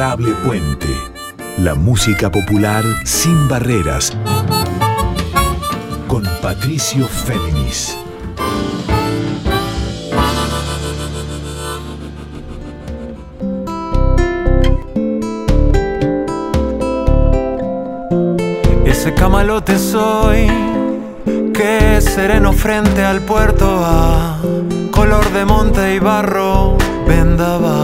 Puente. La música popular sin barreras. Con Patricio Féminis. Ese camalote soy, que sereno frente al puerto a color de monte y barro, vendaval.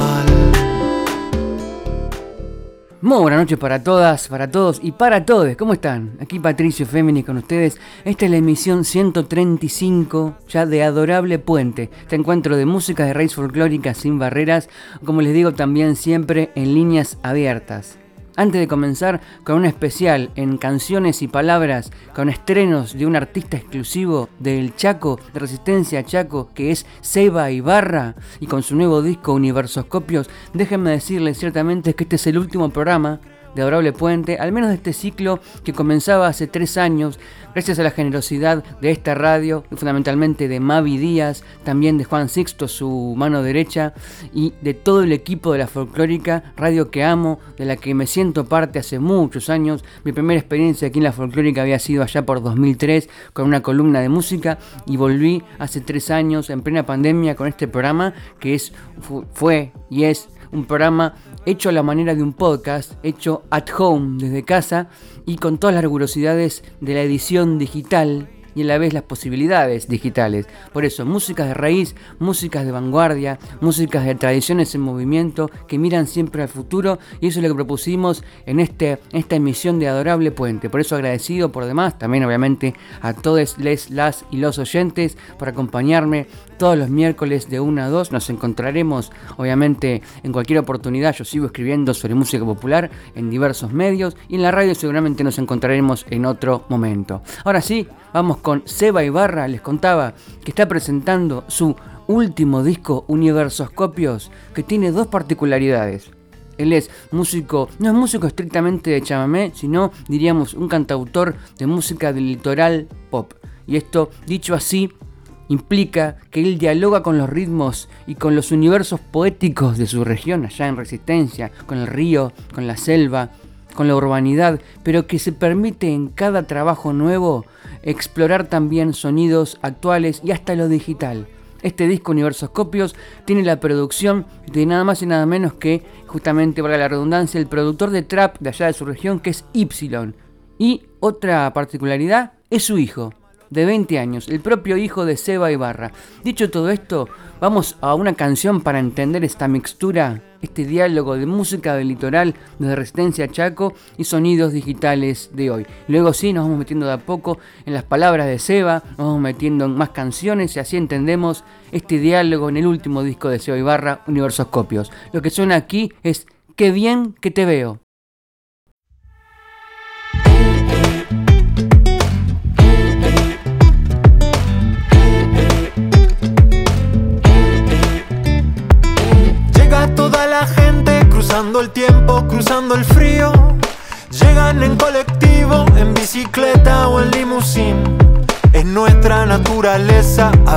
Muy buenas noches para todas, para todos y para todos. ¿Cómo están? Aquí Patricio Féminis con ustedes. Esta es la emisión 135 ya de Adorable Puente. Este encuentro de música de raíz folclórica sin barreras, como les digo también siempre en líneas abiertas. Antes de comenzar con un especial en canciones y palabras, con estrenos de un artista exclusivo del Chaco, de Resistencia Chaco, que es Seba Ibarra, y con su nuevo disco Universoscopios, déjenme decirles ciertamente que este es el último programa de Adorable Puente, al menos de este ciclo que comenzaba hace tres años, gracias a la generosidad de esta radio y fundamentalmente de Mavi Díaz, también de Juan Sixto, su mano derecha, y de todo el equipo de la folclórica, radio que amo, de la que me siento parte hace muchos años. Mi primera experiencia aquí en la folclórica había sido allá por 2003 con una columna de música y volví hace tres años en plena pandemia con este programa que es, fue y es un programa hecho a la manera de un podcast, hecho at home, desde casa y con todas las rigurosidades de la edición digital y a la vez las posibilidades digitales. Por eso, músicas de raíz, músicas de vanguardia, músicas de tradiciones en movimiento que miran siempre al futuro y eso es lo que propusimos en este, esta emisión de Adorable Puente. Por eso agradecido por demás, también obviamente a todos les, las y los oyentes por acompañarme todos los miércoles de 1 a 2. Nos encontraremos obviamente en cualquier oportunidad. Yo sigo escribiendo sobre música popular en diversos medios y en la radio seguramente nos encontraremos en otro momento. Ahora sí, vamos con Seba Ibarra. Les contaba que está presentando su último disco Universoscopios que tiene dos particularidades. Él es músico, no es músico estrictamente de chamamé, sino diríamos un cantautor de música del litoral pop. Y esto, dicho así, implica que él dialoga con los ritmos y con los universos poéticos de su región, allá en Resistencia, con el río, con la selva, con la urbanidad, pero que se permite en cada trabajo nuevo explorar también sonidos actuales y hasta lo digital. Este disco Universoscopios tiene la producción de nada más y nada menos que, justamente para la redundancia, el productor de trap de allá de su región, que es Y. Y otra particularidad es su hijo, de 20 años, el propio hijo de Seba Ibarra. Dicho todo esto, vamos a una canción para entender esta mixtura, este diálogo de música del litoral, de Resistencia Chaco y sonidos digitales de hoy. Luego sí, nos vamos metiendo de a poco en las palabras de Seba, nos vamos metiendo en más canciones y así entendemos este diálogo en el último disco de Seba Ibarra, Universoscopios. Lo que suena aquí es Qué bien que te veo.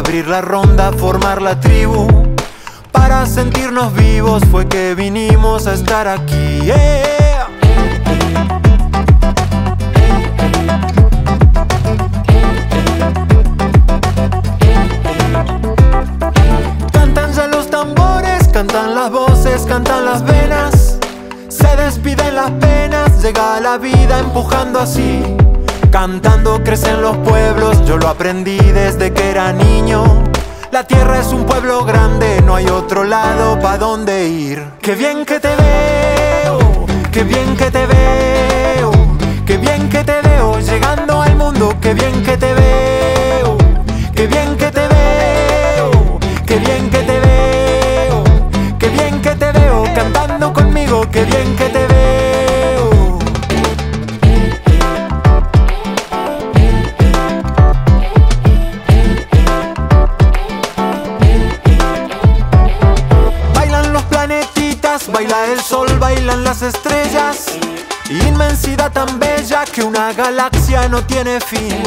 Abrir la ronda, formar la tribu. Para sentirnos vivos fue que vinimos a estar aquí. Cantan ya los tambores, cantan las voces, cantan las venas. Se despiden las penas, llega la vida empujando así. Cantando crecen los pueblos, yo lo aprendí desde que era niño. La tierra es un pueblo grande, no hay otro lado pa' donde ir. Qué bien que te veo, qué bien que te veo, qué bien que te veo llegando al mundo, qué bien que te veo, las estrellas. Inmensidad tan bella que una galaxia no tiene fin.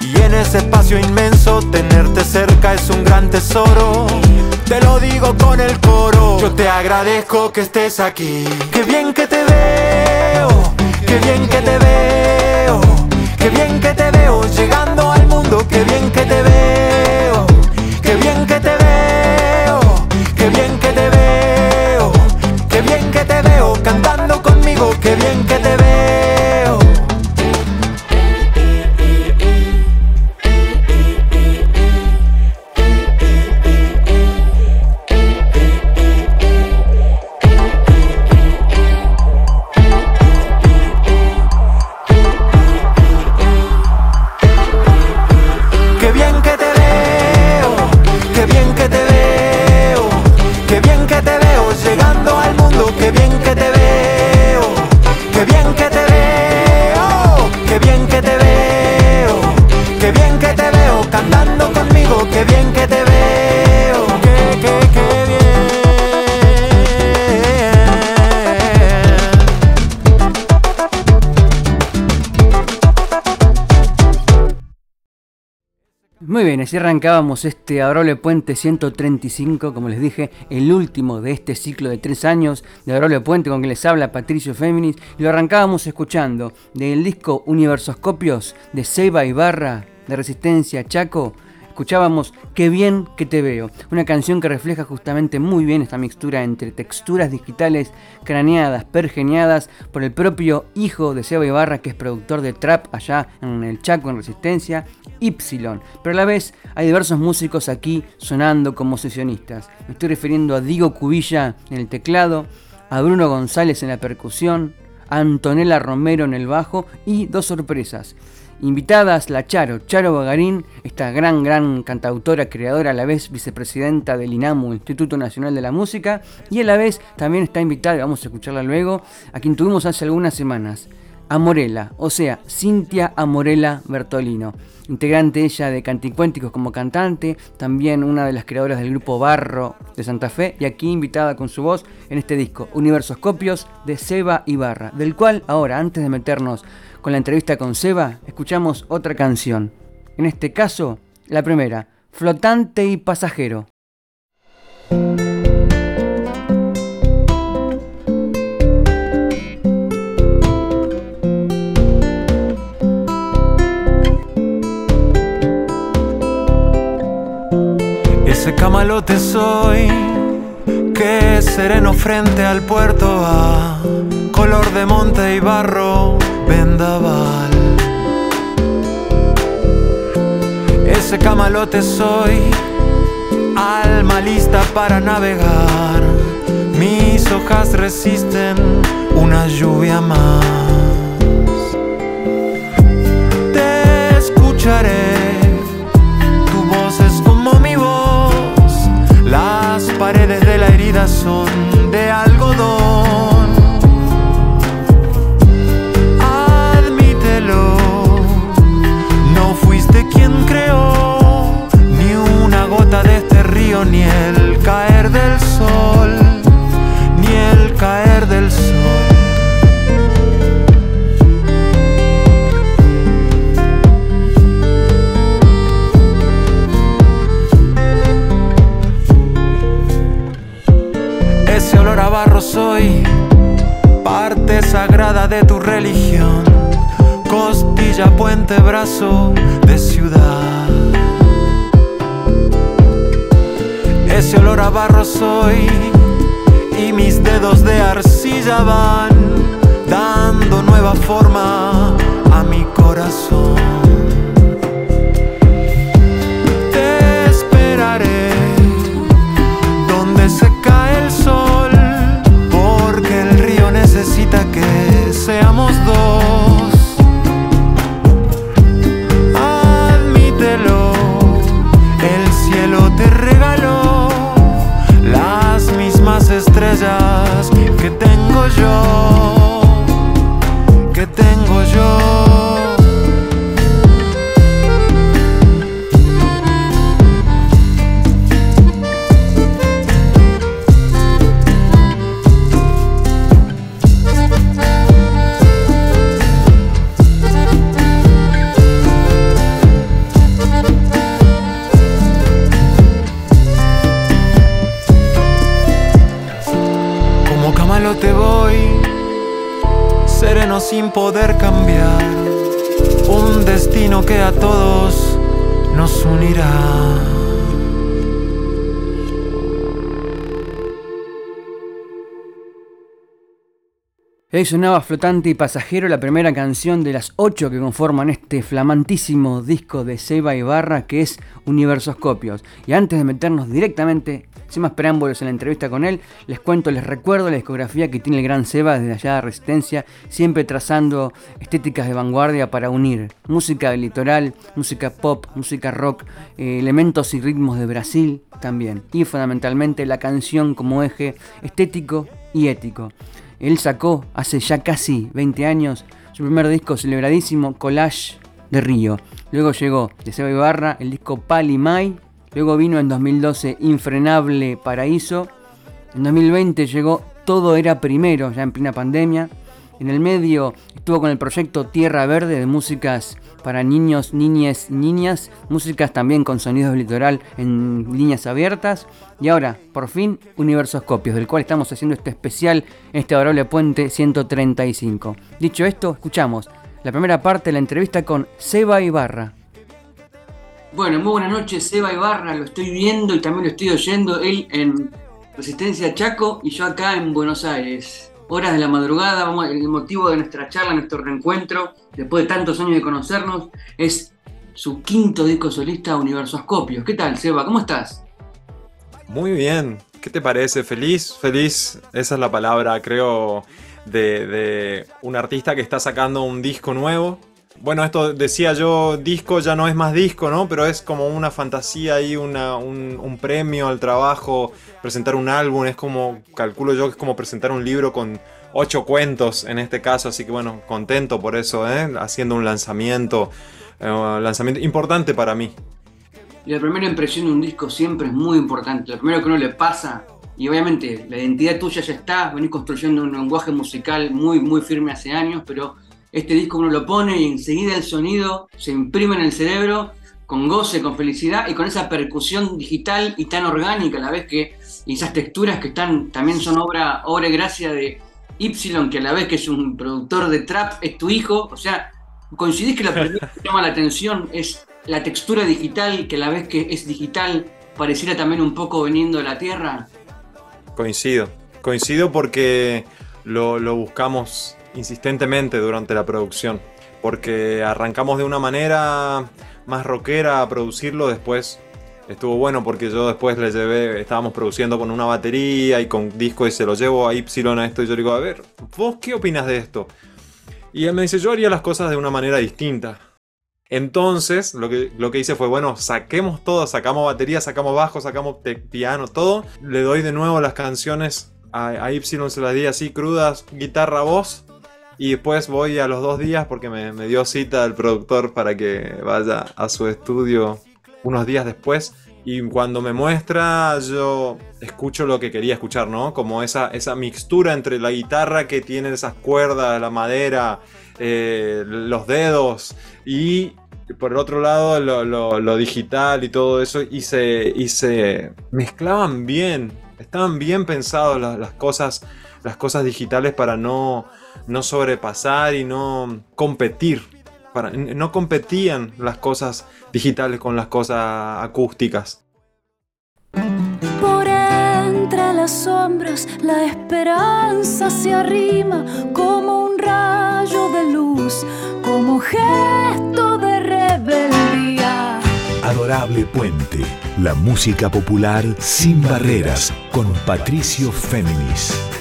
Y en ese espacio inmenso tenerte cerca es un gran tesoro. te lo digo con el coro. Yo te agradezco que estés aquí. Qué bien que te veo, qué bien que te veo, qué bien que te veo llegando al mundo, qué bien que te veo, arrancábamos este Adorable Puente 135, como les dije, el último de este ciclo de tres años de Adorable Puente con que les habla Patricio Féminis, y lo arrancábamos escuchando del disco Universoscopios de Seba Ibarra, de Resistencia Chaco, escuchábamos Qué bien que te veo, una canción que refleja justamente muy bien esta mixtura entre texturas digitales craneadas, pergeniadas por el propio hijo de Seba Ibarra, que es productor de trap allá en el Chaco en Resistencia, Y, pero a la vez hay diversos músicos aquí sonando como sesionistas. Me estoy refiriendo a Diego Cubilla en el teclado, a Bruno González en la percusión, a Antonella Romero en el bajo y dos sorpresas. Invitadas la Charo, Charo Bagarín, esta gran, gran cantautora, creadora, a la vez vicepresidenta del INAMU, Instituto Nacional de la Música, y a la vez también está invitada, vamos a escucharla luego, a quien tuvimos hace algunas semanas, Amorela, o sea, Cintia Amorela Bertolino, integrante ella de Canticuénticos como cantante, también una de las creadoras del grupo Barro de Santa Fe, y aquí invitada con su voz en este disco, Universoscopios de Seba Ibarra, del cual ahora, antes de meternos con la entrevista con Seba, escuchamos otra canción. En este caso, la primera, Flotante y Pasajero. Ese camalote soy que sereno frente al puerto va, color de monte y barro, vendaval. Ese camalote soy, alma lista para navegar, mis hojas resisten una lluvia más. Te escucharé ni el caer del sol, ni el caer del sol. Ese olor a barro soy, parte sagrada de tu religión, costilla, puente, brazo de ciudad. Ese olor a barro soy, y mis dedos de arcilla van dando nueva forma a mi corazón. Poder cambiar, un destino que a todos nos unirá. Ahí sonaba Flotante y Pasajero, la primera canción de las ocho que conforman este flamantísimo disco de Seba Ibarra que es Universoscopios. Y antes de meternos directamente, sin más preámbulos en la entrevista con él, les cuento, les recuerdo la discografía que tiene el gran Seba desde allá de Resistencia, siempre trazando estéticas de vanguardia para unir música del litoral, música pop, música rock, eh, elementos y ritmos de Brasil también. Y fundamentalmente la canción como eje estético y ético. Él sacó hace ya casi 20 años su primer disco celebradísimo, Collage de Río. Luego llegó de Seba Ibarra el disco Pali Mai. Luego vino en 2012 Infrenable Paraíso. En 2020 llegó Todo era primero, ya en plena pandemia. En el medio estuvo con el proyecto Tierra Verde de músicas para niños, niñas, niñas, músicas también con sonidos litoral en líneas abiertas. Y ahora, por fin, Universoscopios, del cual estamos haciendo este especial este adorable puente 135. Dicho esto, escuchamos la primera parte de la entrevista con Seba Ibarra. Bueno, muy buenas noches, Seba Ibarra, lo estoy viendo y también lo estoy oyendo, él en Resistencia Chaco y yo acá en Buenos Aires horas de la madrugada. El motivo de nuestra charla, nuestro reencuentro, después de tantos años de conocernos, es su quinto disco solista, Universoscopios. ¿Qué tal, Seba? ¿Cómo estás? Muy bien. ¿Qué te parece? Feliz, feliz. Esa es la palabra, creo, de un artista que está sacando un disco nuevo bueno, esto decía yo, disco ya no es más disco, ¿no? Pero es como una fantasía y una, un, premio al trabajo, presentar un álbum, es como, calculo yo que es como presentar un libro con ocho cuentos en este caso, así que bueno, contento por eso, ¿eh? Haciendo un lanzamiento, eh, lanzamiento importante para mí. La primera impresión de un disco siempre es muy importante, lo primero que uno le pasa, y obviamente la identidad tuya ya está, venís construyendo un lenguaje musical muy, muy firme hace años, pero este disco uno lo pone y enseguida el sonido se imprime en el cerebro con goce, con felicidad y con esa percusión digital y tan orgánica a la vez que esas texturas que están también son obra, obra y gracia de Y, que a la vez que es un productor de trap, es tu hijo. O sea, coincidís que lo primero que llama la atención es la textura digital, que a la vez que es digital pareciera también un poco veniendo de la tierra. Coincido, coincido porque lo, lo buscamos insistentemente durante la producción, porque arrancamos de una manera más rockera a producirlo, después estuvo bueno porque yo después le llevé, estábamos produciendo con una batería y con disco y se lo llevo a Y a esto y yo digo, a ver, ¿vos qué opinas de esto? Y él me dice, yo haría las cosas de una manera distinta. Entonces, lo que, lo que hice fue, bueno, saquemos todo, sacamos batería, sacamos bajo, sacamos piano, todo. Le doy de nuevo las canciones a, a Y, se las di así crudas, guitarra, voz. Y después voy a los dos días porque me, dio cita el productor para que vaya a su estudio unos días después. Y cuando me muestra, yo escucho lo que quería escuchar, ¿no? Como esa, esa mixtura entre la guitarra que tiene esas cuerdas, la madera, eh, los dedos y por el otro lado lo, digital y todo eso. Y se, y se mezclaban bien, estaban bien pensados las, cosas, las cosas digitales para no no sobrepasar y no competir. Para, no competían las cosas digitales con las cosas acústicas. Por entre las sombras la esperanza se arrima como un rayo de luz, como gesto de rebeldía. Adorable Puente, la música popular sin barreras con Patricio Féminis.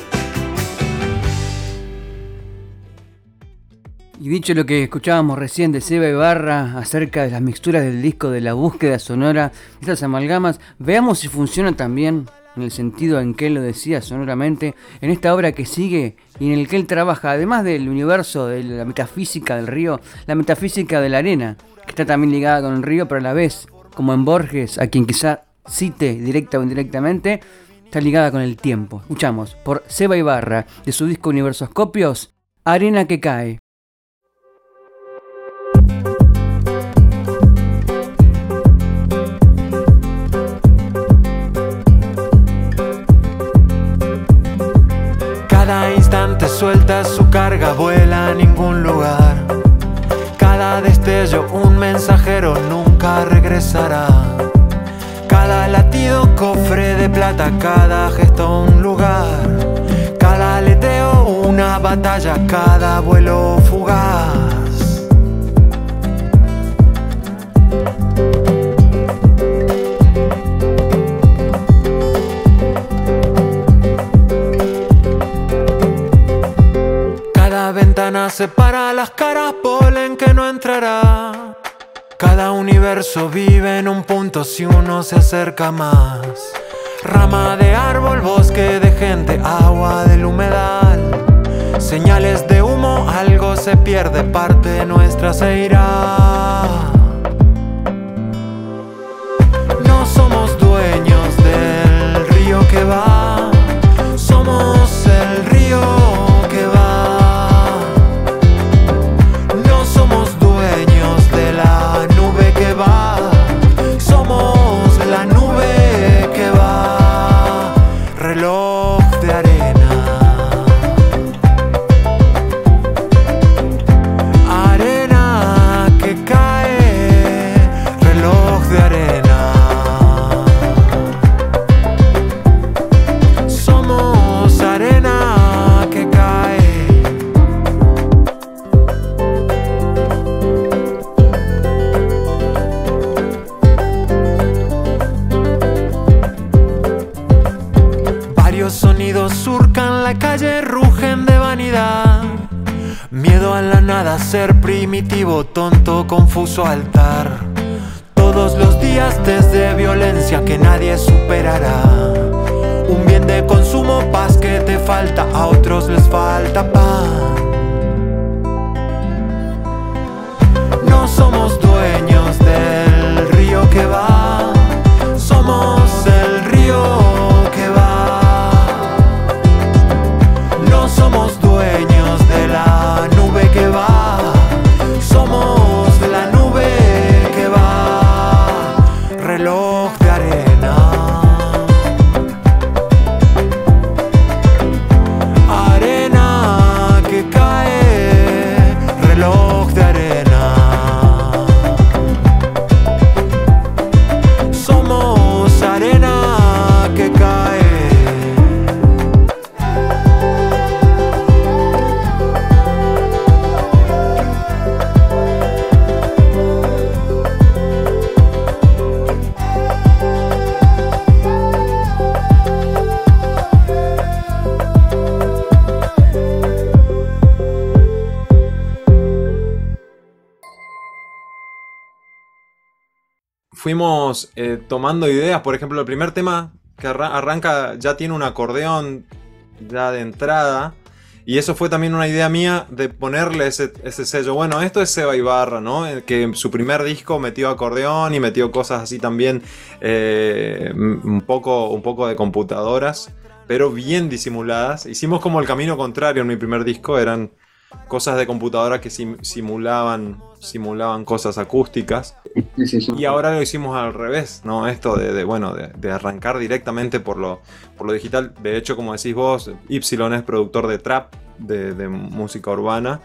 Y dicho lo que escuchábamos recién de Seba Ibarra acerca de las mixturas del disco de la búsqueda sonora, estas amalgamas, veamos si funciona también en el sentido en que él lo decía sonoramente, en esta obra que sigue y en el que él trabaja, además del universo de la metafísica del río, la metafísica de la arena, que está también ligada con el río, pero a la vez, como en Borges, a quien quizá cite directa o indirectamente, está ligada con el tiempo. Escuchamos por Seba Ibarra, de su disco Universoscopios, Arena que cae. Suelta su carga, vuela a ningún lugar. Cada destello, un mensajero nunca regresará. Cada latido, cofre de plata, cada gesto, un lugar. Cada aleteo, una batalla, cada vuelo fugaz. Separa las caras, polen que no entrará. Cada universo vive en un punto si uno se acerca más. Rama de árbol, bosque de gente, agua del humedal. Señales de humo, algo se pierde, parte nuestra se irá. Confuso altar. Todos los días desde violencia que nadie superará. Un bien de consumo, paz que te falta, a otros les falta pan. No somos dueños del río que va, eh, tomando ideas. Por ejemplo, el primer tema que arranca ya tiene un acordeón ya de entrada. Y eso fue también una idea mía de ponerle ese, sello. Bueno, esto es Seba Ibarra, ¿no? Que en su primer disco metió acordeón y metió cosas así también, eh, un, poco, un poco de computadoras, pero bien disimuladas. Hicimos como el camino contrario en mi primer disco, eran cosas de computadora que simulaban, simulaban cosas acústicas. Y ahora lo hicimos al revés, ¿no? Esto de, bueno, de, arrancar directamente por lo, por lo digital. De hecho, como decís vos, Y es productor de trap, de, música urbana.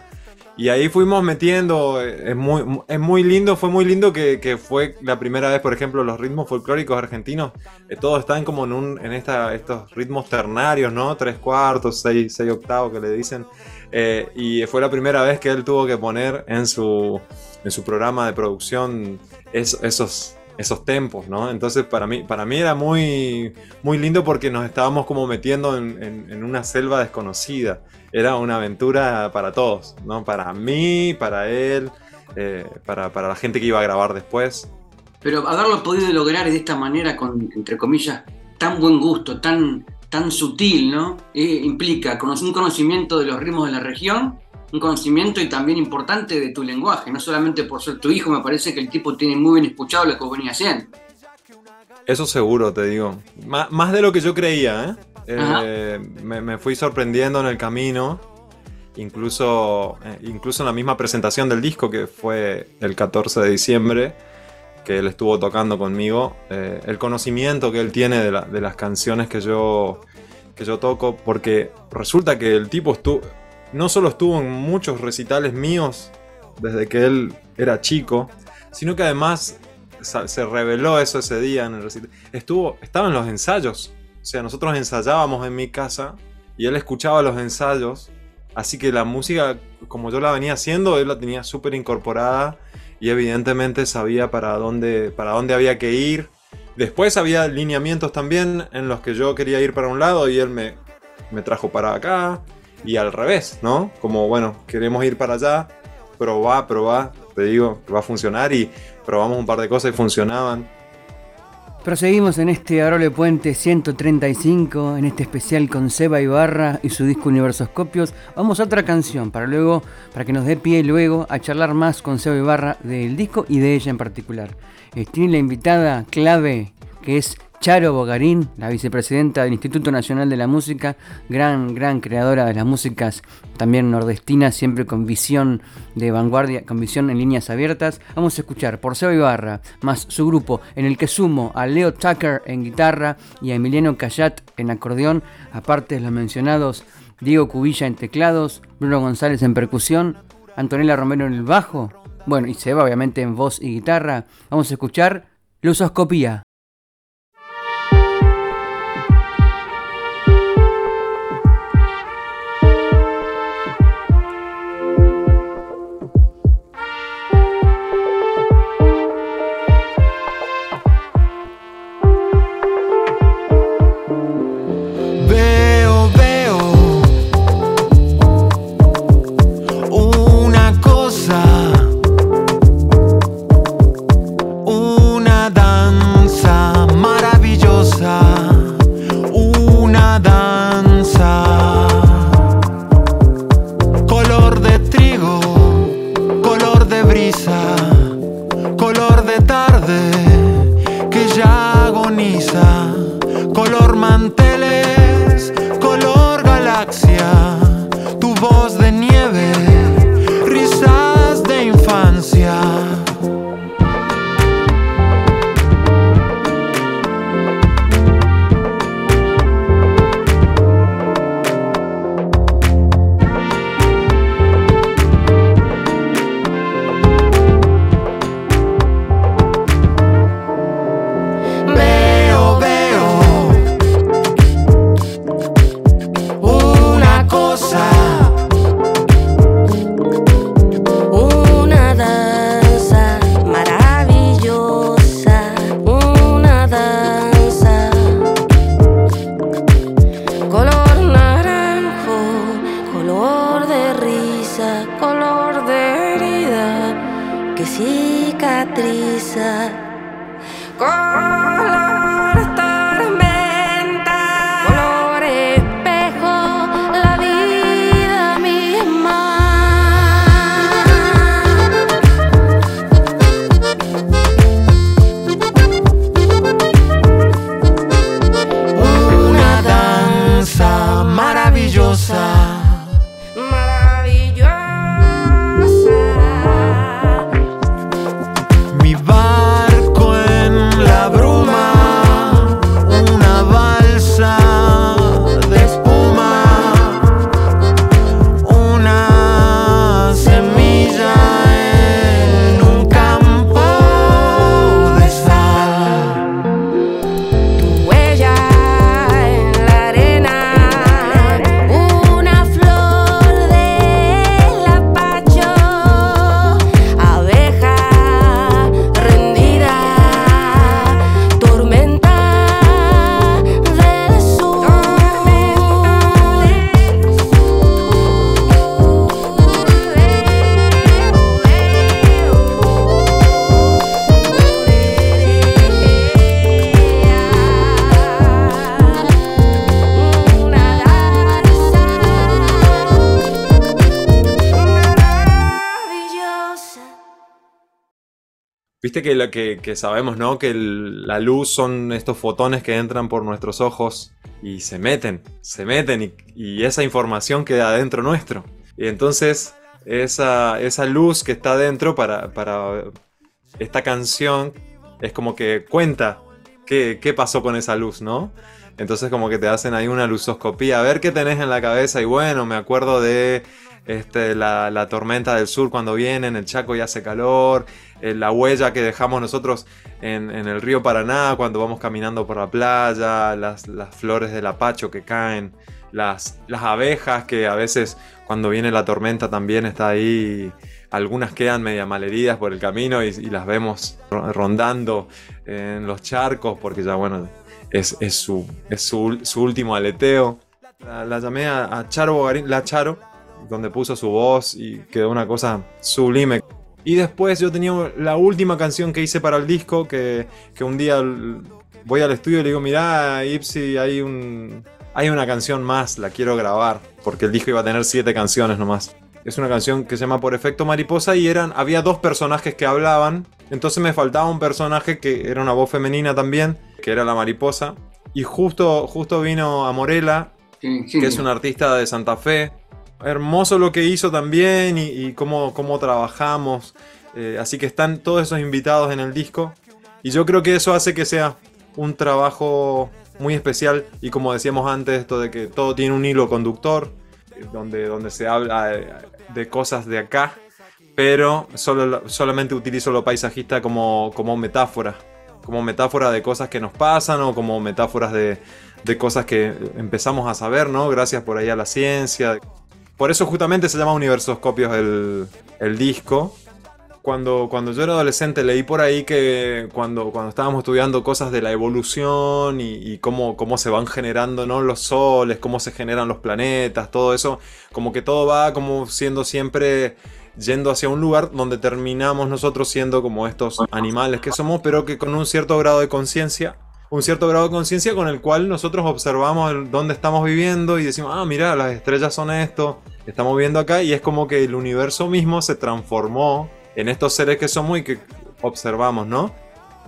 Y ahí fuimos metiendo, es muy, es muy lindo, fue muy lindo que, fue la primera vez, por ejemplo, los ritmos folclóricos argentinos, eh, todos están como en, un, en esta, estos ritmos ternarios, ¿no? Tres cuartos, seis, seis octavos que le dicen. Eh, y fue la primera vez que él tuvo que poner en su, en su programa de producción esos, esos tempos, ¿no? Entonces para mí, para mí era muy, muy lindo porque nos estábamos como metiendo en, una selva desconocida. Era una aventura para todos, ¿no? Para mí, para él, eh, para, la gente que iba a grabar después. Pero haberlo podido lograr de esta manera, con, entre comillas, tan buen gusto, tan, tan sutil, ¿no? Eh, implica un conocimiento de los ritmos de la región, un conocimiento y también importante de tu lenguaje, no solamente por ser tu hijo, me parece que el tipo tiene muy bien escuchado lo que vos venías haciendo. Eso seguro, te digo. más de lo que yo creía, ¿eh? eh me, fui sorprendiendo en el camino, incluso, eh, incluso en la misma presentación del disco que fue el 14 de diciembre que él estuvo tocando conmigo, eh, el conocimiento que él tiene de, las canciones que yo, que yo toco, porque resulta que el tipo no solo estuvo en muchos recitales míos desde que él era chico, sino que además se reveló eso ese día en el recital. Estuvo, estaba en los ensayos. O sea, nosotros ensayábamos en mi casa y él escuchaba los ensayos. Así que la música, como yo la venía haciendo, él la tenía súper incorporada y evidentemente sabía para dónde, para dónde había que ir. Después había lineamientos también en los que yo quería ir para un lado y él me, me trajo para acá y al revés, ¿no? Como, bueno, queremos ir para allá, probá, probá, te digo que va a funcionar y probamos un par de cosas y funcionaban. Proseguimos en este Arole Puente 135, en este especial con Seba Ibarra y su disco Universoscopios. Vamos a otra canción para luego, para que nos dé pie luego a charlar más con Seba Ibarra del disco y de ella en particular. Eh, tiene la invitada clave que es Charo Bogarín, la vicepresidenta del Instituto Nacional de la Música, gran, gran creadora de las músicas también nordestinas, siempre con visión de vanguardia, con visión en líneas abiertas. Vamos a escuchar por Seba Ibarra, más su grupo, en el que sumo a Leo Tucker en guitarra y a Emiliano Cayat en acordeón, aparte de los mencionados Diego Cubilla en teclados, Bruno González en percusión, Antonella Romero en el bajo, bueno, y Seba obviamente en voz y guitarra. Vamos a escuchar Lusoscopía. Que, sabemos, ¿no? Que la luz son estos fotones que entran por nuestros ojos y se meten, se meten y, esa información queda adentro nuestro. Y entonces esa, esa luz que está adentro para, para esta canción es como que cuenta qué, qué pasó con esa luz, ¿no? Entonces como que te hacen ahí una lusoscopía, a ver qué tenés en la cabeza y bueno, me acuerdo de este, la, tormenta del sur cuando viene, en el Chaco y hace calor, la huella que dejamos nosotros en, el río Paraná cuando vamos caminando por la playa, las, flores del apacho que caen, las, abejas que a veces cuando viene la tormenta también está ahí algunas quedan media malheridas por el camino y, las vemos rondando en los charcos porque ya bueno, es, su, su, último aleteo. La, llamé a, Charo Bogarín, la Charo, donde puso su voz y quedó una cosa sublime. Y después yo tenía la última canción que hice para el disco, que, que un día voy al estudio y le digo, mirá, Ipsy, hay, un, hay una canción más, la quiero grabar, porque el disco iba a tener siete canciones nomás. Es una canción que se llama Por Efecto Mariposa y eran, había dos personajes que hablaban. Entonces me faltaba un personaje que era una voz femenina también, que era la mariposa. Y justo, justo vino Amorela, que es un artista de Santa Fe. Hermoso lo que hizo también y, cómo, cómo, trabajamos. Eh, así que están todos esos invitados en el disco. Y yo creo que eso hace que sea un trabajo muy especial. Y como decíamos antes, esto de que todo tiene un hilo conductor, donde, donde se habla de cosas de acá, pero solo, solamente utilizo lo paisajista como, como metáfora, como metáfora de cosas que nos pasan o como metáforas de, de cosas que empezamos a saber, ¿no? Gracias por ahí a la ciencia. Por eso justamente se llama Universoscopios el, el disco, cuando, cuando yo era adolescente leí por ahí que cuando, cuando estábamos estudiando cosas de la evolución y, cómo, cómo, se van generando ¿no? los soles, cómo se generan los planetas, todo eso, como que todo va como siendo siempre yendo hacia un lugar donde terminamos nosotros siendo como estos animales que somos, pero que con un cierto grado de conciencia, un cierto grado de conciencia con el cual nosotros observamos dónde estamos viviendo y decimos, ah, mira, las estrellas son esto, estamos viendo acá y es como que el universo mismo se transformó en estos seres que somos y que observamos, ¿no?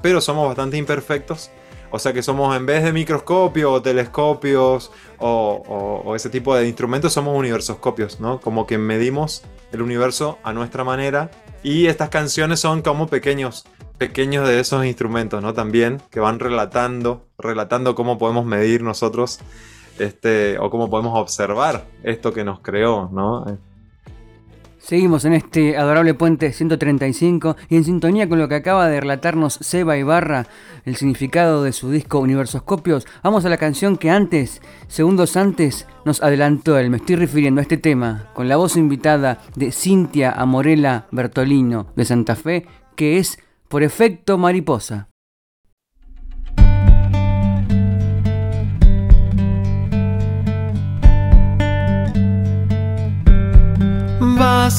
Pero somos bastante imperfectos. O sea que somos en vez de microscopios o telescopios o, ese tipo de instrumentos, somos universoscopios, ¿no? Como que medimos el universo a nuestra manera. Y estas canciones son como pequeños, pequeños de esos instrumentos, ¿no? También que van relatando, relatando cómo podemos medir nosotros, este, o cómo podemos observar esto que nos creó, ¿no? Seguimos en este adorable puente 135 y en sintonía con lo que acaba de relatarnos Seba Ibarra, el significado de su disco Universoscopios, vamos a la canción que antes, segundos antes, nos adelantó él. Me estoy refiriendo a este tema con la voz invitada de Cintia Amorela Bertolino de Santa Fe, que es Por efecto mariposa.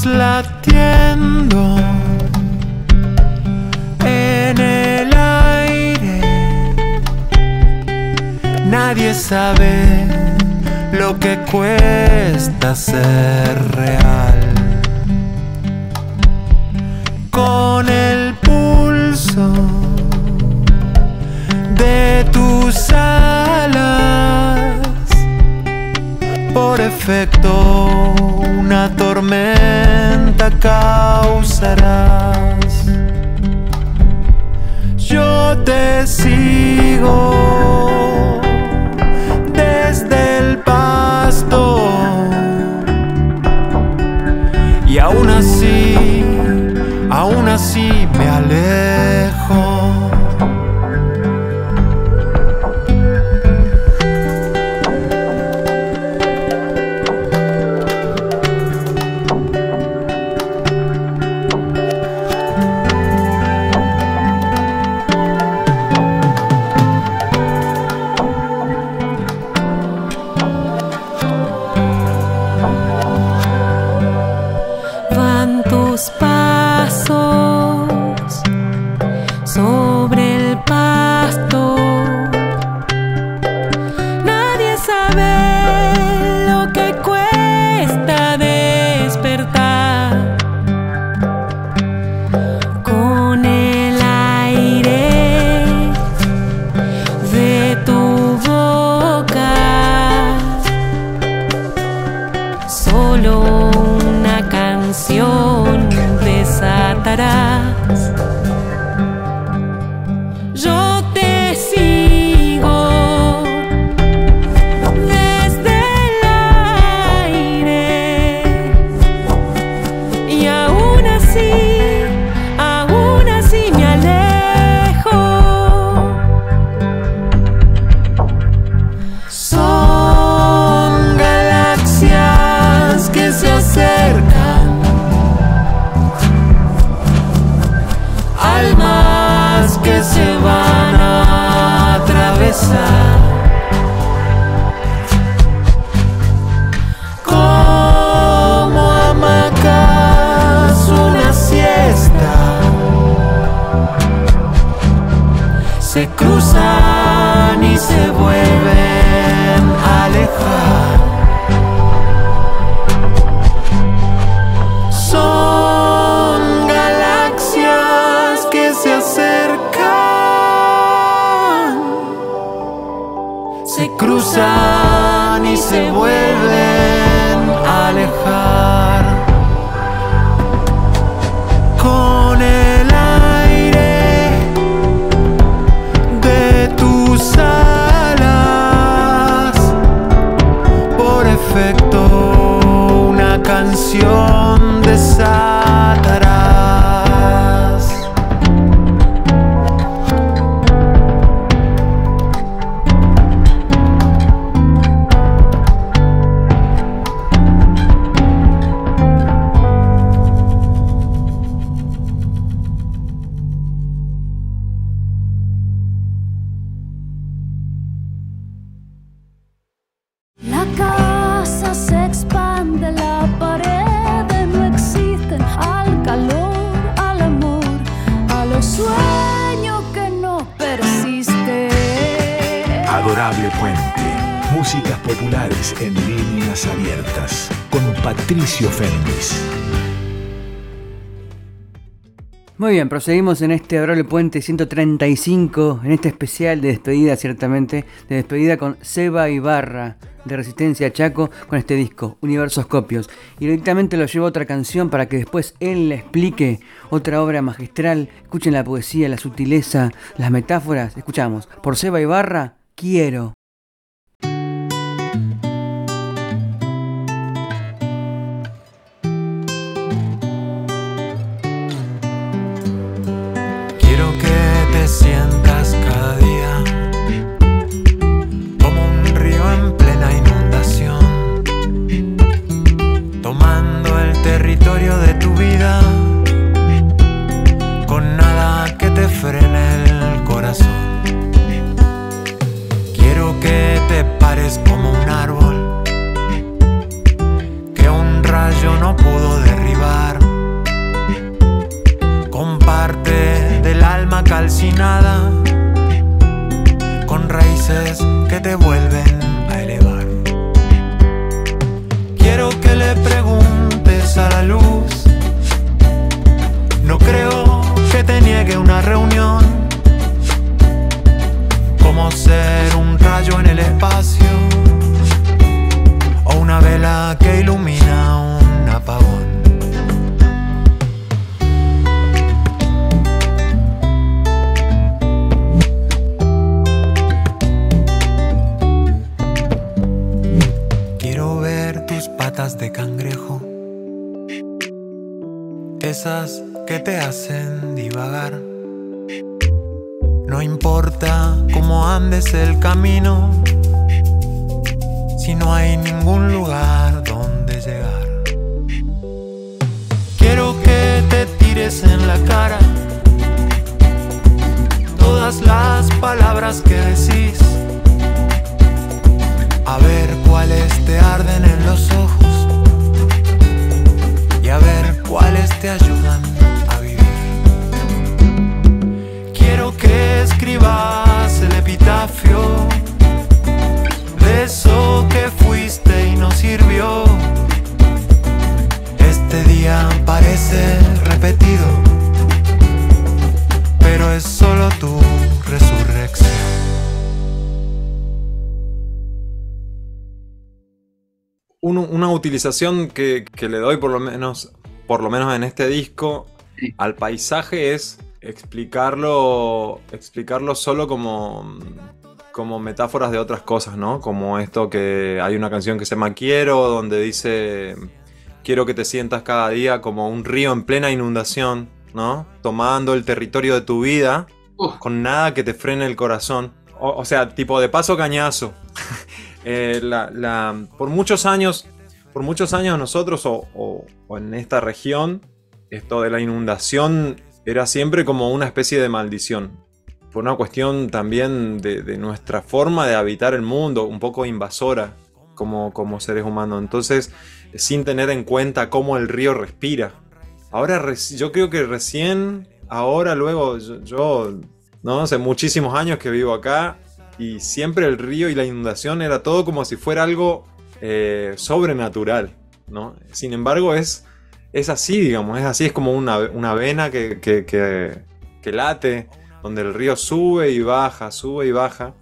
Latiendo en el aire. Nadie sabe lo que cuesta ser real. Con el pulso de alas por efecto una tormenta causarás. Yo te sigo desde el pasto y aún así, aún así me alejo. Muy bien, proseguimos en este Adorable Puente 135, en este especial de despedida, ciertamente, de despedida con Seba Ibarra, de Resistencia Chaco, con este disco, Universos Copios. Y directamente lo llevo a otra canción para que después él le explique otra obra magistral. Escuchen la poesía, la sutileza, las metáforas. Escuchamos, por Seba Ibarra. Quiero como un árbol que un rayo no pudo derribar. Con parte del alma calcinada, con raíces que te vuelven utilización que, que le doy por lo menos, por lo menos en este disco, al paisaje es explicarlo, explicarlo solo como, como metáforas de otras cosas, ¿no? Como esto que hay una canción que se llama Quiero, donde dice quiero que te sientas cada día como un río en plena inundación, ¿no? Tomando el territorio de tu vida Uf, con nada que te frene el corazón. O, o sea, tipo de paso cañazo. Eh, la- la- por muchos años, por muchos años nosotros o, en esta región, esto de la inundación era siempre como una especie de maldición. Por una cuestión también de, nuestra forma de habitar el mundo, un poco invasora como, como seres humanos. Entonces, sin tener en cuenta cómo el río respira. Ahora, yo creo que recién, ahora, luego, yo, yo, no hace muchísimos años que vivo acá y siempre el río y la inundación era todo como si fuera algo eh, sobrenatural, ¿no? Sin embargo, es, es así, digamos, es así, es como una, una vena que, que- que- que late, donde el río sube y baja, sube y baja.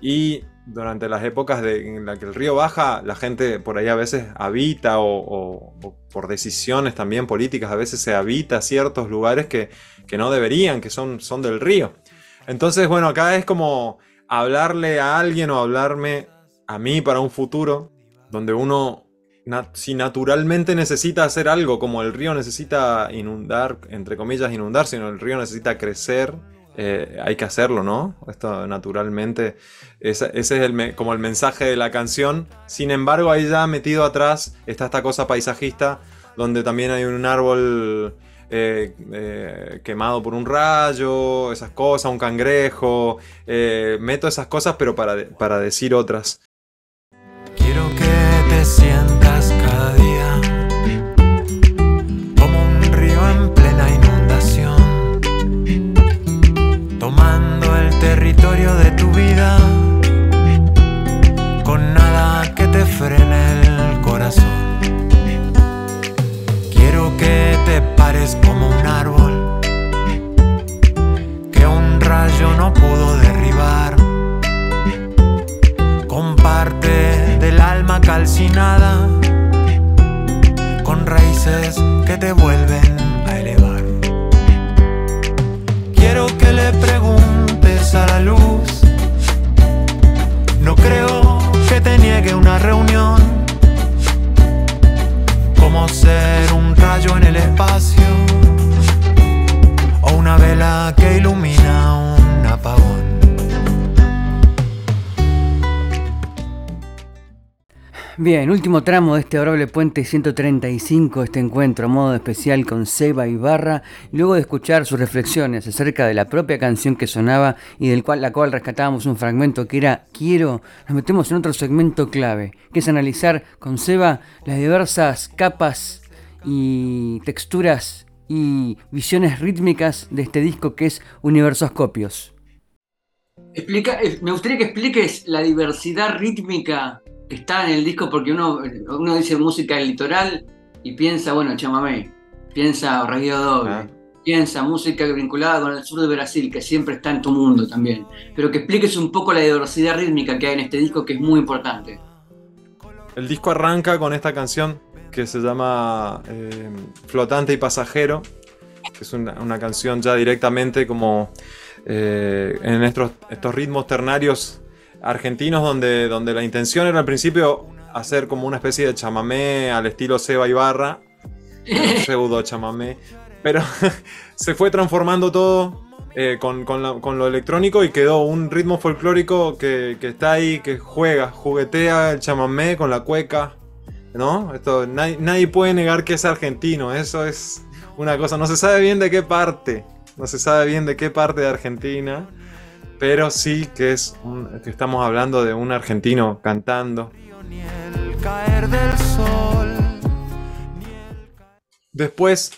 Y durante las épocas de, en las que el río baja, la gente por ahí a veces habita o, por decisiones también políticas, a veces se habita ciertos lugares que, no deberían, que son, son del río. Entonces, bueno, acá es como hablarle a alguien o hablarme a mí para un futuro, donde uno, si naturalmente necesita hacer algo, como el río necesita inundar, entre comillas, inundar, sino el río necesita crecer, eh, hay que hacerlo, ¿no? Esto naturalmente, ese, es el, como el mensaje de la canción. Sin embargo, ahí ya metido atrás está esta cosa paisajista, donde también hay un árbol eh, eh, quemado por un rayo, esas cosas, un cangrejo. meto esas cosas, pero para, para decir otras. Sientas cada día como un río en plena inundación, tomando el territorio de tu vida con nada que te frene el corazón. Quiero que te pares como calcinada, con raíces que te vuelven a elevar. Quiero que le preguntes a la luz, no creo que te niegue una reunión, como ser un rayo en el espacio o una vela que ilumina Bien, último tramo de este adorable puente 135, este encuentro a modo especial con Seba Ibarra, luego de escuchar sus reflexiones acerca de la propia canción que sonaba y del cual la cual rescatábamos un fragmento que era Quiero, nos metemos en otro segmento clave, que es analizar con Seba las diversas capas y texturas y visiones rítmicas de este disco que es Universoscopios. Explica, eh, me gustaría que expliques la diversidad rítmica está en el disco porque uno, uno dice música del litoral y piensa, bueno, chamamé, piensa reggae doble, ah. piensa música vinculada con el sur de Brasil, que siempre está en tu mundo también. Pero que expliques un poco la diversidad rítmica que hay en este disco, que es muy importante. El disco arranca con esta canción que se llama eh, Flotante y Pasajero, que es una, canción ya directamente como eh, en estos, estos ritmos ternarios argentinos donde, donde la intención era al principio hacer como una especie de chamamé al estilo Seba Ibarra, pseudo chamamé, pero se fue transformando todo eh, con, lo electrónico y quedó un ritmo folclórico que, está ahí, que juega, juguetea el chamamé con la cueca, ¿no? Esto, nadie, nadie puede negar que es argentino, eso es una cosa, no se sabe bien de qué parte, no se sabe bien de qué parte de Argentina pero sí que es que estamos hablando de un argentino cantando. Después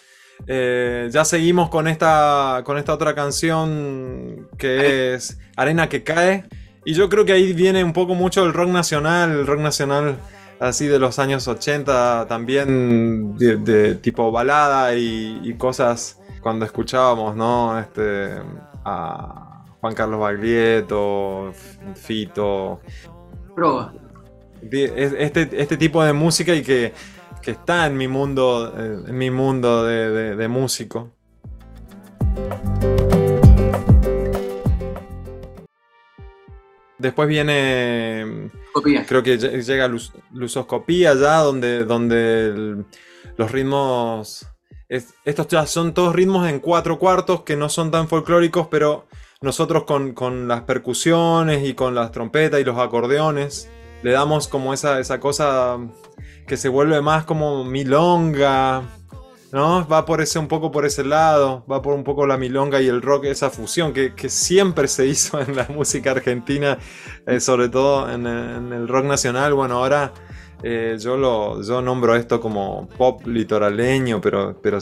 eh, ya seguimos con esta, con esta otra canción que es Arena que cae. Y yo creo que ahí viene un poco mucho el rock nacional, el rock nacional así de los años 80, también de, tipo balada y, cosas cuando escuchábamos, ¿no? Este, a, Juan Carlos Baglietto, Fito. Proba. Este, este tipo de música y que, está en mi mundo, eh, en mi mundo de, músico. Después viene. Creo que llega Lusoscopía ya, donde, donde los ritmos. estos ya son todos ritmos en cuatro cuartos que no son tan folclóricos, pero nosotros con, las percusiones y con las trompetas y los acordeones le damos como esa, esa cosa que se vuelve más como milonga, ¿no? Va por ese un poco por ese lado, va por un poco la milonga y el rock, esa fusión que, siempre se hizo en la música argentina, eh, sobre todo en, el rock nacional. Bueno, ahora eh, yo, lo, yo nombro esto como pop litoraleño, pero, pero,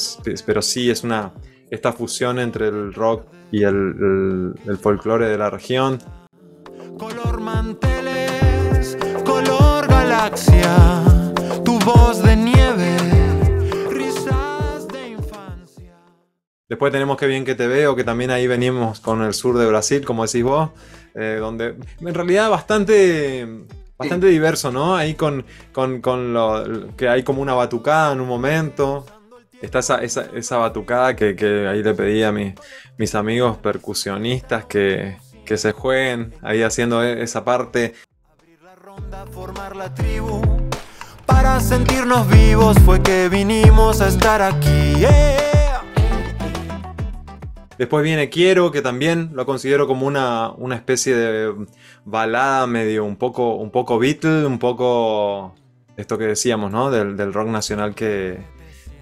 pero sí es una esta fusión entre el rock y el, folclore de la región. Color manteles, color galaxia, tu voz de nieve, risas de infancia. Después tenemos que bien que te veo, que también ahí venimos con el sur de Brasil, como decís vos. eh, donde en realidad bastante, bastante diverso, ¿no? Ahí con, con, con lo que hay como una batucada en un momento. Está esa, esa, esa batucada que, que, ahí le pedí a mi, mis amigos percusionistas que, que se jueguen ahí haciendo e, esa parte. Abrir la ronda, formar la tribu. Para sentirnos vivos fue que vinimos a estar aquí. Yeah. Después viene Quiero, que también lo considero como una, una especie de balada medio un poco, un poco Beatle, un poco esto que decíamos, ¿no? Del, del rock nacional que,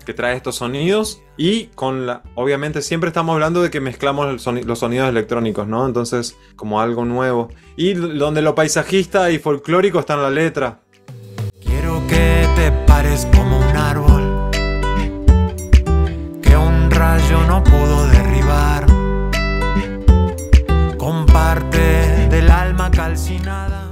que, trae estos sonidos. Y con la. Obviamente, siempre estamos hablando de que mezclamos soni los sonidos electrónicos, ¿no? Entonces, como algo nuevo. Y donde lo paisajista y folclórico está en la letra. Quiero que te pares como un árbol que un rayo no pudo derribar. Con parte del alma calcinada.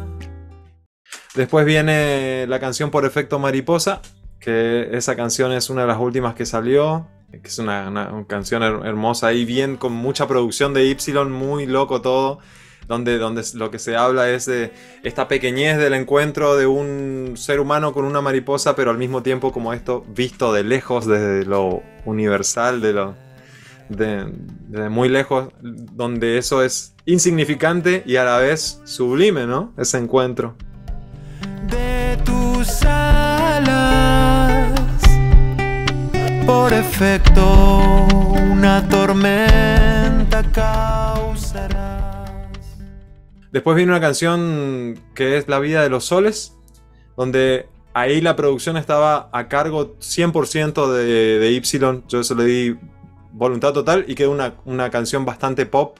Después viene la canción Por Efecto Mariposa, que esa canción es una de las últimas que salió. Que es una, canción her hermosa ahí, bien, con mucha producción de Y, muy loco todo donde, donde lo que se habla es de esta pequeñez del encuentro de un ser humano con una mariposa, pero al mismo tiempo como esto visto de lejos, desde lo universal, de lo de, muy lejos, donde eso es insignificante y a la vez sublime, ¿no? Ese encuentro. De tus por efecto, una tormenta causará. Después viene una canción que es La vida de los soles, donde ahí la producción estaba a cargo 100% de, de Y, yo se le di voluntad total y quedó una, una canción bastante pop,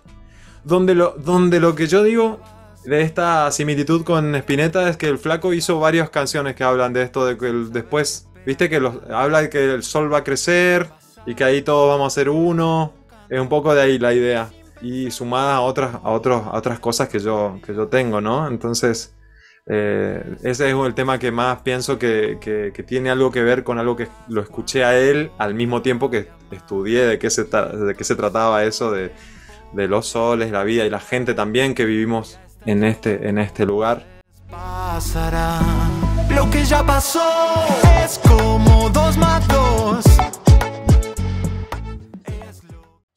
donde lo, donde lo que yo digo de esta similitud con Spinetta es que el flaco hizo varias canciones que hablan de esto, de que después, viste que los, habla de que el sol va a crecer y que ahí todos vamos a ser uno, es un poco de ahí la idea y sumada a otras, a otros, a otras cosas que yo, que yo tengo, ¿no? Entonces, eh, ese es el tema que más pienso que, que, tiene algo que ver con algo que lo escuché a él al mismo tiempo que estudié de qué se, de qué se trataba eso de, de, los soles, la vida y la gente también que vivimos en este, en este lugar. Pasará. Lo que ya pasó es como dos más dos.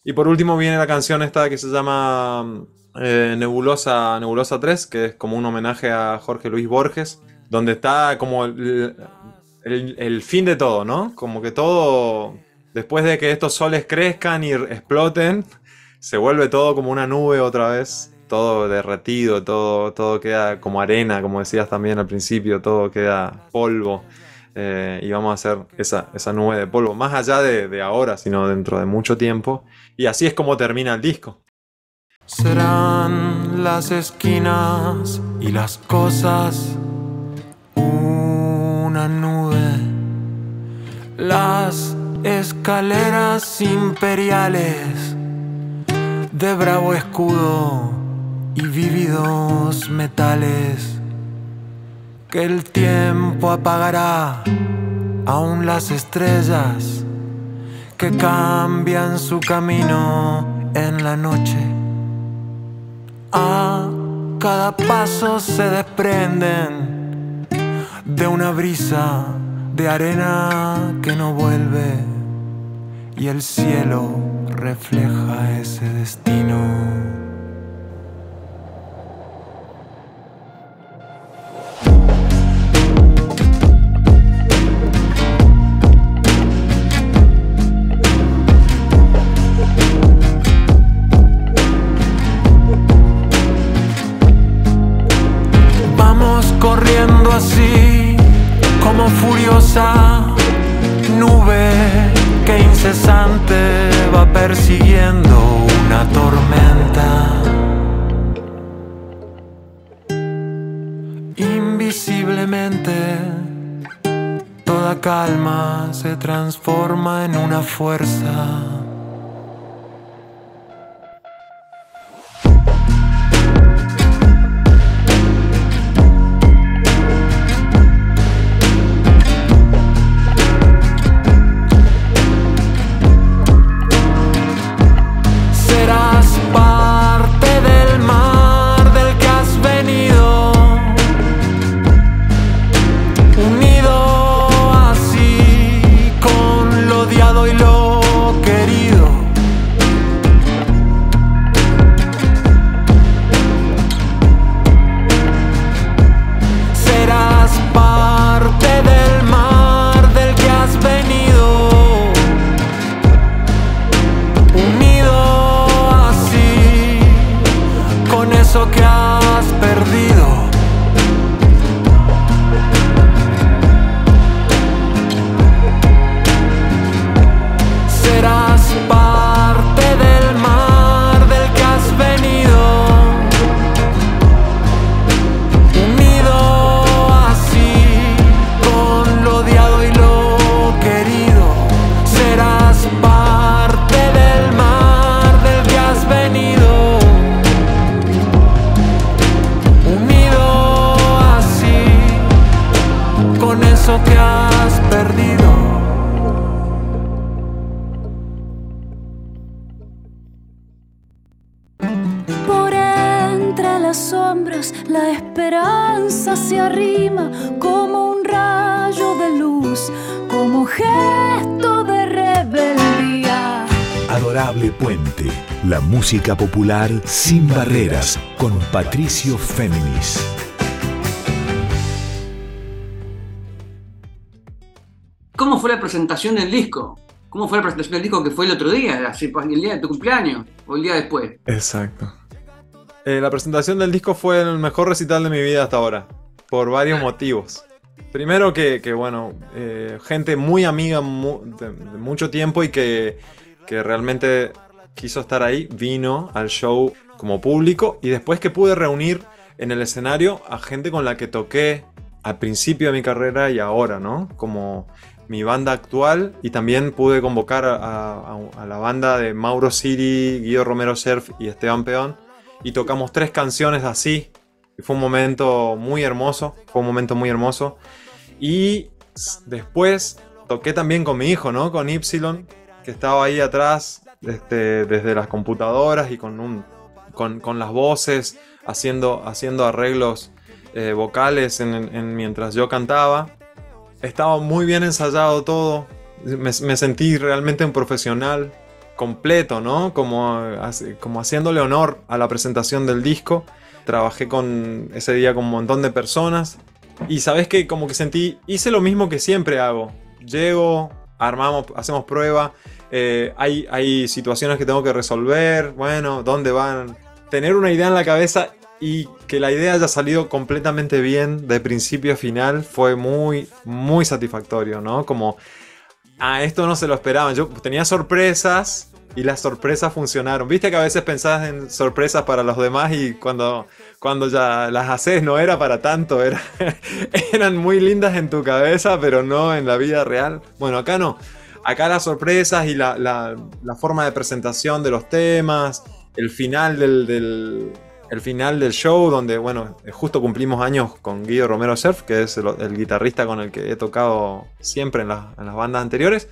Y por último viene la canción esta que se llama eh, Nebulosa, Nebulosa 3, que es como un homenaje a Jorge Luis Borges, donde está como el, fin de todo, ¿no? Como que todo, después de que estos soles crezcan y exploten, se vuelve todo como una nube otra vez, todo derretido, todo, todo queda como arena, como decías también al principio, todo queda polvo. Eh, y vamos a hacer esa, esa, nube de polvo, más allá de, de ahora, sino dentro de mucho tiempo. Y así es como termina el disco. Serán las esquinas y las cosas una nube, las escaleras imperiales de bravo escudo y vívidos metales que el tiempo apagará aún las estrellas que cambian su camino en la noche. A cada paso se desprenden de una brisa de arena que no vuelve y el cielo refleja ese destino. Persiguiendo una tormenta. Invisiblemente, toda calma se transforma en una fuerza. La esperanza se arrima como un rayo de luz, como gesto de rebeldía. Adorable Puente, la música popular sin barreras, con Patricio Féminis. ¿Cómo fue la presentación del disco? ¿Cómo fue la presentación del disco que fue el otro día, el día de tu cumpleaños o el día después? Exacto. Eh, la presentación del disco fue el mejor recital de mi vida hasta ahora, por varios motivos. Primero que, que bueno, eh, gente muy amiga de, mucho tiempo y que, que realmente quiso estar ahí, vino al show como público y después que pude reunir en el escenario a gente con la que toqué al principio de mi carrera y ahora, ¿no? Como mi banda actual y también pude convocar a, a- a la banda de Mauro Siri, Guido Romero Surf y Esteban Peón y tocamos tres canciones así. Y fue un momento muy hermoso, fue un momento muy hermoso. Y después toqué también con mi hijo, ¿no? Con Y, que estaba ahí atrás este, desde las computadoras y con, un, con, con las voces, haciendo, haciendo arreglos eh, vocales en- en- mientras yo cantaba. Estaba muy bien ensayado todo. Me sentí realmente un profesional completo, ¿no? Como, como haciéndole honor a la presentación del disco. Trabajé con ese día con un montón de personas. Y sabes que como que sentí, hice lo mismo que siempre hago. Llego, armamos, hacemos prueba. eh, hay, hay situaciones que tengo que resolver. Bueno, ¿dónde van? Tener una idea en la cabeza y que la idea haya salido completamente bien de principio a final fue muy, muy satisfactorio, ¿no? Como, ah, esto no se lo esperaban. Yo tenía sorpresas y las sorpresas funcionaron. Viste que a veces pensás en sorpresas para los demás y cuando, cuando ya las haces no era para tanto, era, eran muy lindas en tu cabeza, pero no en la vida real. Bueno, acá no. Acá las sorpresas y la, la- forma de presentación de los temas, el final del- el final del show, donde, bueno, justo cumplimos años con Guido Romero Surf, que es el, guitarrista con el que he tocado siempre en, las- en las bandas anteriores.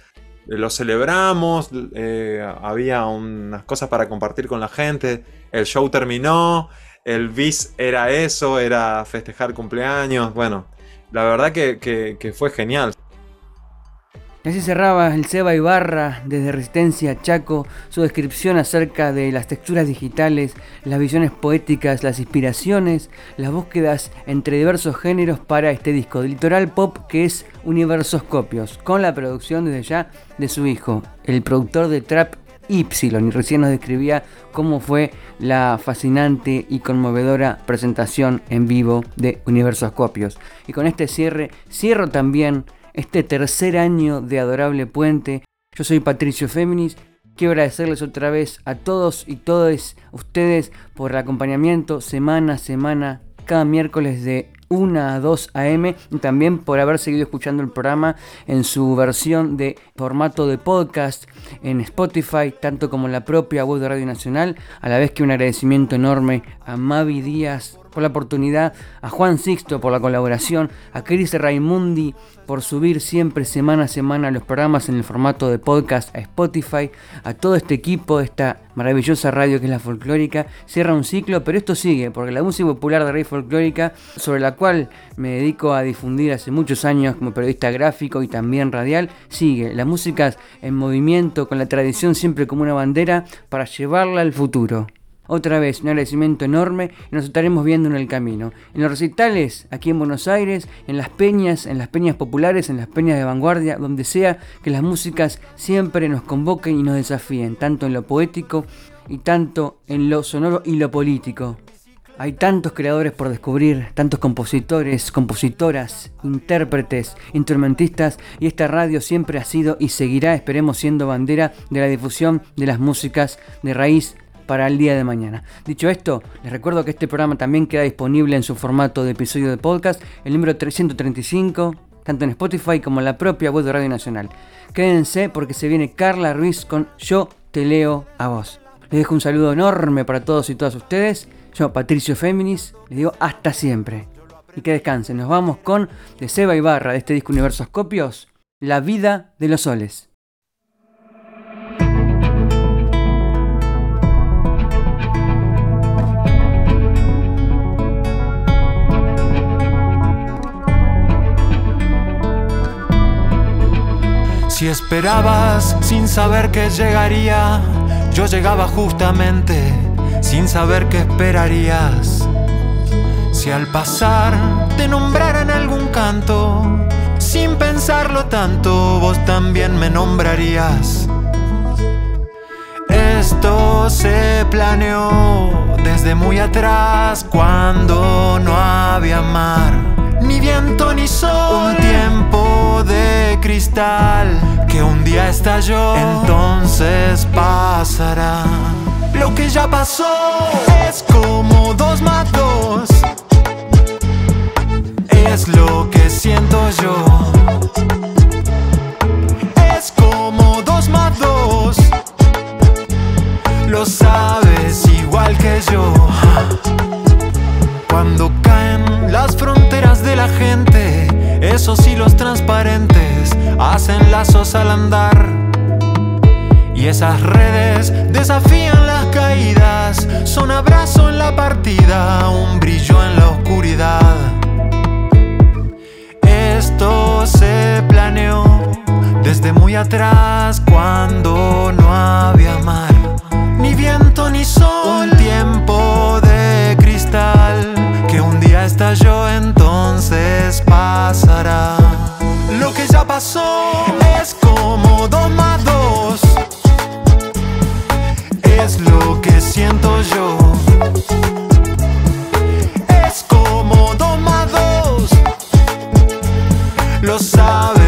Eh, Lo celebramos, eh, había unas cosas para compartir con la gente, el show terminó, el bis era eso, era festejar cumpleaños, bueno, la verdad que- que fue genial. Así cerraba el Seba Ibarra desde Resistencia Chaco su descripción acerca de las texturas digitales, las visiones poéticas, las inspiraciones, las búsquedas entre diversos géneros para este disco de litoral pop que es Universoscopios, con la producción desde ya de su hijo, el productor de Trap Y, y recién nos describía cómo fue la fascinante y conmovedora presentación en vivo de Universoscopios. Y con este cierre, cierro también este tercer año de Adorable Puente. Yo soy Patricio Féminis. Quiero agradecerles otra vez a todos y todas ustedes por el acompañamiento semana a semana, cada miércoles de 1 a 2 am y también por haber seguido escuchando el programa en su versión de formato de podcast en Spotify, tanto como la propia web de Radio Nacional, a la vez que un agradecimiento enorme a Mavi Díaz por la oportunidad, a Juan Sixto por la colaboración, a Cris Raimundi por subir siempre semana a semana los programas en el formato de podcast a Spotify, a todo este equipo esta maravillosa radio que es la folclórica, cierra un ciclo, pero esto sigue, porque la música popular de Rey Folclórica, sobre la cual me dedico a difundir hace muchos años como periodista gráfico y también radial, sigue, la música en movimiento, con la tradición siempre como una bandera, para llevarla al futuro. Otra vez, un agradecimiento enorme y nos estaremos viendo en el camino. En los recitales, aquí en Buenos Aires, en las peñas, en las peñas populares, en las peñas de vanguardia, donde sea que las músicas siempre nos convoquen y nos desafíen, tanto en lo poético y tanto en lo sonoro y lo político. Hay tantos creadores por descubrir, tantos compositores, compositoras, intérpretes, instrumentistas y esta radio siempre ha sido y seguirá, esperemos, siendo bandera de la difusión de las músicas de raíz para el día de mañana. Dicho esto, les recuerdo que este programa también queda disponible en su formato de episodio de podcast, el número 335, tanto en Spotify como en la propia web de Radio Nacional. Quédense porque se viene Carla Ruiz con Yo te leo a vos. Les dejo un saludo enorme para todos y todas ustedes. Yo, Patricio Féminis, les digo hasta siempre. Y que descansen. Nos vamos con de Seba Ibarra de este disco Universoscopios, La vida de los soles. Si esperabas sin saber que llegaría, yo llegaba justamente sin saber qué esperarías. Si al pasar te nombraran algún canto, sin pensarlo tanto, vos también me nombrarías. Esto se planeó desde muy atrás cuando no había mar, ni viento ni sol. Un tiempo de cristal que un día estalló, entonces pasará. Lo que ya pasó es como dos más dos. Es lo que siento yo. Es como dos más dos. Lo sabes igual que yo. Cuando caen las fronteras de la gente, esos hilos transparentes hacen lazos al andar. Y esas redes desafían las caídas, son abrazo en la partida, un brillo en la oscuridad. Esto se planeó desde muy atrás cuando no había mar, ni viento ni sol, un tiempo día estalló, entonces pasará. Lo que ya pasó es como dos más dos, es lo que siento yo. Es como dos más dos, lo sabes